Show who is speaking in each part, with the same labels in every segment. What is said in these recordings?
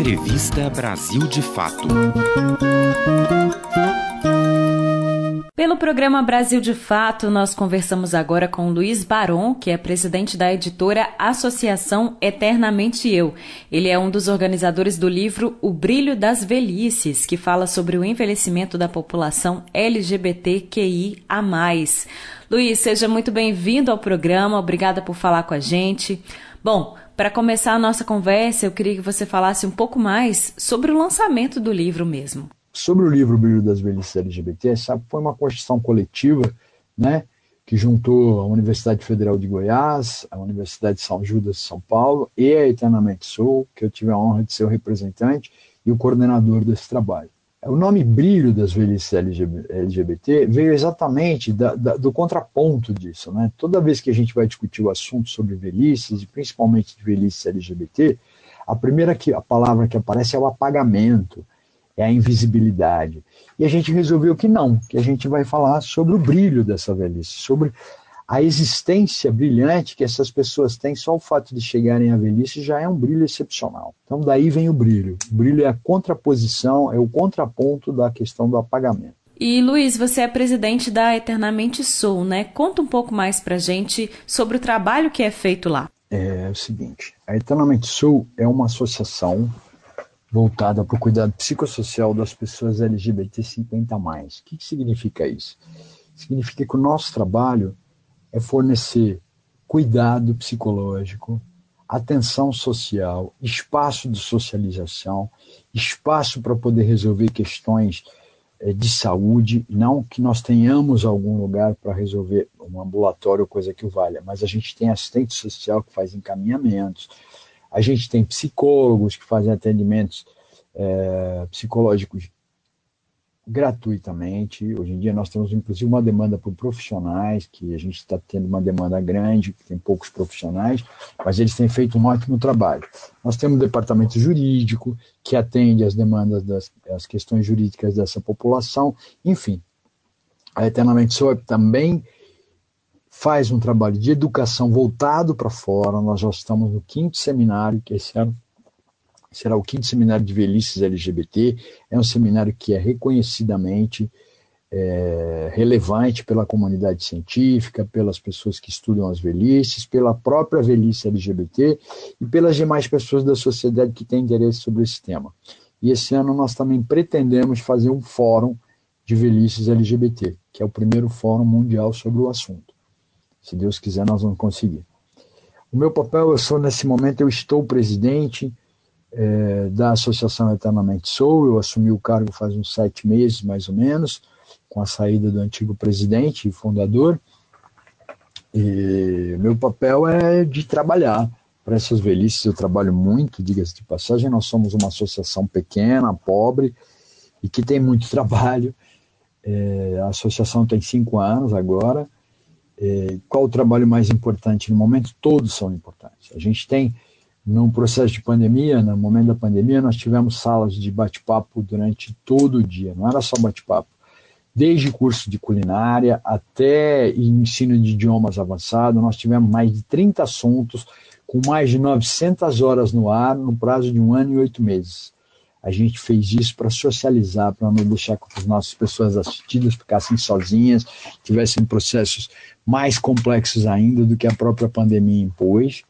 Speaker 1: Entrevista Brasil de Fato.
Speaker 2: Pelo programa Brasil de Fato, nós conversamos agora com Luiz Baron, que é presidente da editora Associação Eternamente Eu. Ele é um dos organizadores do livro O Brilho das Velhices, que fala sobre o envelhecimento da população LGBTQI a mais. Luiz, seja muito bem-vindo ao programa. Obrigada por falar com a gente. Bom, para começar a nossa conversa, eu queria que você falasse um pouco mais sobre o lançamento do livro mesmo.
Speaker 3: Sobre o livro Brilho das Velhices LGBT, sabe, foi uma construção coletiva, né, que juntou a Universidade Federal de Goiás, a Universidade de São Judas de São Paulo e a Eternamente Sou, que eu tive a honra de ser o representante e o coordenador desse trabalho. O nome brilho das velhices LGBT veio exatamente da, da, do contraponto disso. Né? Toda vez que a gente vai discutir o assunto sobre velhices, e principalmente de velhices LGBT, a primeira que, a palavra que aparece é o apagamento, é a invisibilidade. E a gente resolveu que não, que a gente vai falar sobre o brilho dessa velhice, sobre a existência brilhante que essas pessoas têm, só o fato de chegarem à velhice já é um brilho excepcional. Então daí vem o brilho. O brilho é a contraposição, é o contraponto da questão do apagamento.
Speaker 2: E Luiz, você é presidente da Eternamente Sou, né? Conta um pouco mais pra gente sobre o trabalho que é feito lá.
Speaker 3: É, é o seguinte, a Eternamente Sou é uma associação voltada para o cuidado psicossocial das pessoas LGBT 50 mais. O que, que significa isso? Significa que o nosso trabalho é fornecer cuidado psicológico, atenção social, espaço de socialização, espaço para poder resolver questões eh, de saúde, não que nós tenhamos algum lugar para resolver um ambulatório ou coisa que o valha, mas a gente tem assistente social que faz encaminhamentos, a gente tem psicólogos que fazem atendimentos é, psicológicos gratuitamente. Hoje em dia nós temos inclusive uma demanda por profissionais, que a gente está tendo uma demanda grande, tem poucos profissionais, mas eles têm feito um ótimo trabalho. Nós temos um departamento jurídico que atende às demandas das as questões jurídicas dessa população, enfim. A Eternamente Soap também faz um trabalho de educação voltado para fora. Nós já estamos no quinto seminário, que esse ano será o quinto seminário de velhices LGBT. É um seminário que é reconhecidamente é, relevante pela comunidade científica, pelas pessoas que estudam as velhices, pela própria velhice LGBT e pelas demais pessoas da sociedade que têm interesse sobre esse tema. E esse ano nós também pretendemos fazer um fórum de velhices LGBT, que é o primeiro fórum mundial sobre o assunto. Se Deus quiser, nós vamos conseguir. O meu papel, eu sou nesse momento, eu estou presidente, é, da Associação Eternamente Sou. Eu assumi o cargo faz uns sete meses, mais ou menos, com a saída do antigo presidente e fundador. E meu papel é de trabalhar para essas velhices. Eu trabalho muito, diga-se de passagem. Nós somos uma associação pequena, pobre e que tem muito trabalho. É, a associação tem cinco anos agora. É, qual o trabalho mais importante no momento? Todos são importantes. A gente tem no processo de pandemia, no momento da pandemia, nós tivemos salas de bate-papo durante todo o dia, não era só bate-papo. Desde curso de culinária até ensino de idiomas avançado, nós tivemos mais de 30 assuntos, com mais de 900 horas no ar, no prazo de um ano e oito meses. A gente fez isso para socializar, para não deixar que as nossas pessoas assistidas ficassem sozinhas, tivessem processos mais complexos ainda do que a própria pandemia impôs.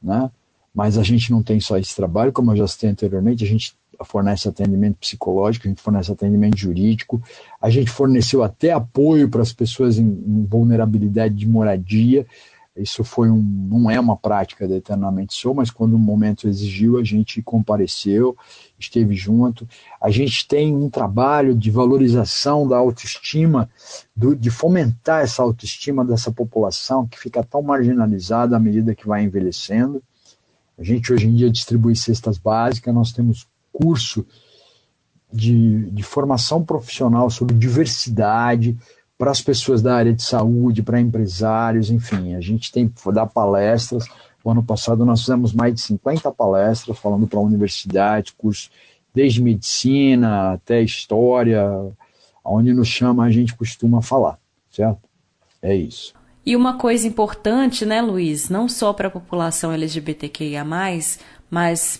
Speaker 3: Né? Mas a gente não tem só esse trabalho, como eu já citei anteriormente, a gente fornece atendimento psicológico, a gente fornece atendimento jurídico, a gente forneceu até apoio para as pessoas em, em, vulnerabilidade de moradia. Isso foi um, não é uma prática da Eternamente Sou, mas quando o momento exigiu, a gente compareceu, esteve junto. A gente tem um trabalho de valorização da autoestima, do, de fomentar essa autoestima dessa população que fica tão marginalizada à medida que vai envelhecendo. A gente hoje em dia distribui cestas básicas, nós temos curso de, de formação profissional sobre diversidade para as pessoas da área de saúde, para empresários, enfim, a gente tem dar palestras. O ano passado nós fizemos mais de 50 palestras falando para universidades, cursos desde medicina até história, onde nos chama a gente costuma falar, certo? É isso.
Speaker 2: E uma coisa importante, né, Luiz, não só para a população LGBTQIA, mas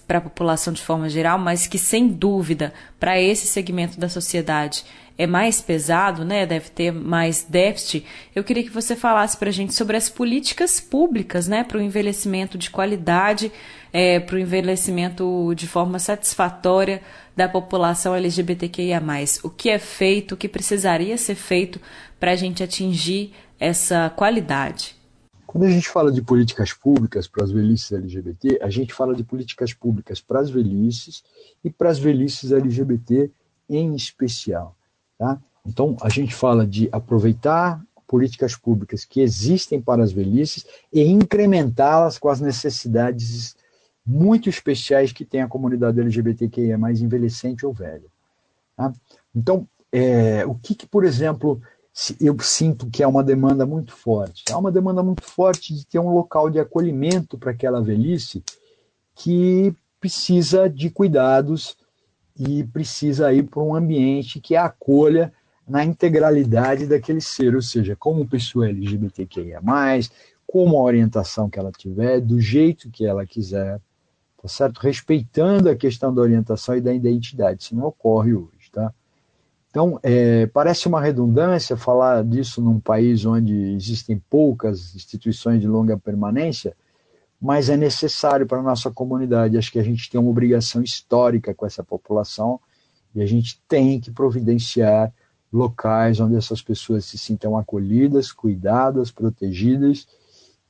Speaker 2: para a população de forma geral, mas que sem dúvida para esse segmento da sociedade é mais pesado, né? Deve ter mais déficit. Eu queria que você falasse para a gente sobre as políticas públicas, né, para o envelhecimento de qualidade, é, para o envelhecimento de forma satisfatória da população LGBTQIA+. O que é feito, o que precisaria ser feito para a gente atingir essa qualidade?
Speaker 3: Quando a gente fala de políticas públicas para as velhices LGBT, a gente fala de políticas públicas para as velhices e para as velhices LGBT em especial. Tá? Então, a gente fala de aproveitar políticas públicas que existem para as velhices e incrementá-las com as necessidades muito especiais que tem a comunidade LGBTQIA, mais envelhecente ou velha. Tá? Então, é, o que, que, por exemplo, eu sinto que é uma demanda muito forte. Há uma demanda muito forte de ter um local de acolhimento para aquela velhice que precisa de cuidados e precisa ir para um ambiente que a acolha na integralidade daquele ser, ou seja, como pessoa LGBTQIA+, como a orientação que ela tiver, do jeito que ela quiser, tá certo? Respeitando a questão da orientação e da identidade. Isso não ocorre hoje, tá? Então, é, parece uma redundância falar disso num país onde existem poucas instituições de longa permanência, mas é necessário para a nossa comunidade. Acho que a gente tem uma obrigação histórica com essa população e a gente tem que providenciar locais onde essas pessoas se sintam acolhidas, cuidadas, protegidas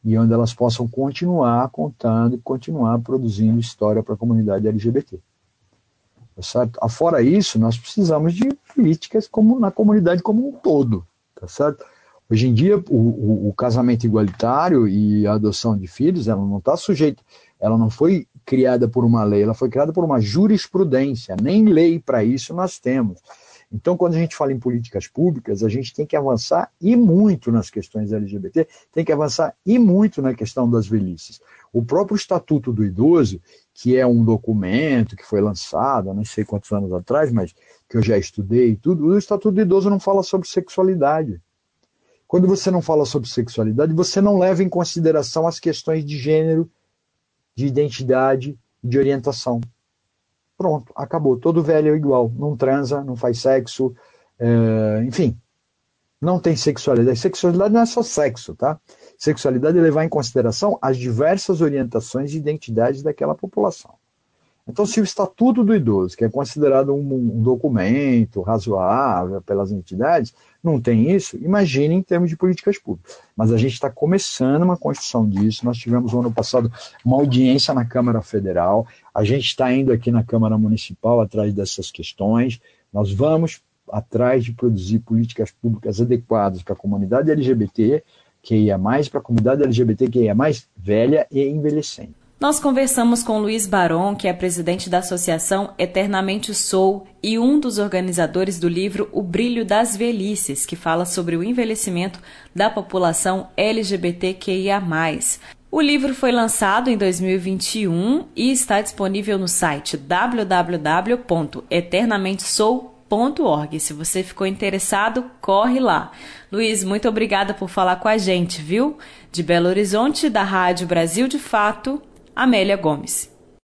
Speaker 3: e onde elas possam continuar contando e continuar produzindo história para a comunidade LGBT. Tá certo? Afora isso, nós precisamos de políticas como na comunidade como um todo, tá certo? Hoje em dia, o, o, o casamento igualitário e a adoção de filhos, ela não está sujeita, ela não foi criada por uma lei, ela foi criada por uma jurisprudência. Nem lei para isso nós temos. Então, quando a gente fala em políticas públicas, a gente tem que avançar e muito nas questões LGBT, tem que avançar e muito na questão das velhices. O próprio Estatuto do Idoso, que é um documento que foi lançado, não sei quantos anos atrás, mas que eu já estudei tudo, o Estatuto do Idoso não fala sobre sexualidade. Quando você não fala sobre sexualidade, você não leva em consideração as questões de gênero, de identidade de orientação. Pronto, acabou. Todo velho é igual. Não transa, não faz sexo, é, enfim. Não tem sexualidade. Sexualidade não é só sexo, tá? Sexualidade é levar em consideração as diversas orientações e identidades daquela população. Então, se o Estatuto do Idoso, que é considerado um, um, documento razoável pelas entidades, não tem isso, imagine em termos de políticas públicas. Mas a gente está começando uma construção disso. Nós tivemos no ano passado uma audiência na Câmara Federal, a gente está indo aqui na Câmara Municipal atrás dessas questões. Nós vamos atrás de produzir políticas públicas adequadas para a comunidade LGBT, que ia mais para a comunidade LGBT que ia mais velha e envelhecendo.
Speaker 2: Nós conversamos com Luiz Baron, que é presidente da Associação Eternamente Sou e um dos organizadores do livro O Brilho das Velhices, que fala sobre o envelhecimento da população LGBTQIA. O livro foi lançado em 2021 e está disponível no site www.eternamente.sou.com Se você ficou interessado, corre lá. Luiz, muito obrigada por falar com a gente, viu? De Belo Horizonte, da Rádio Brasil de Fato, Amélia Gomes.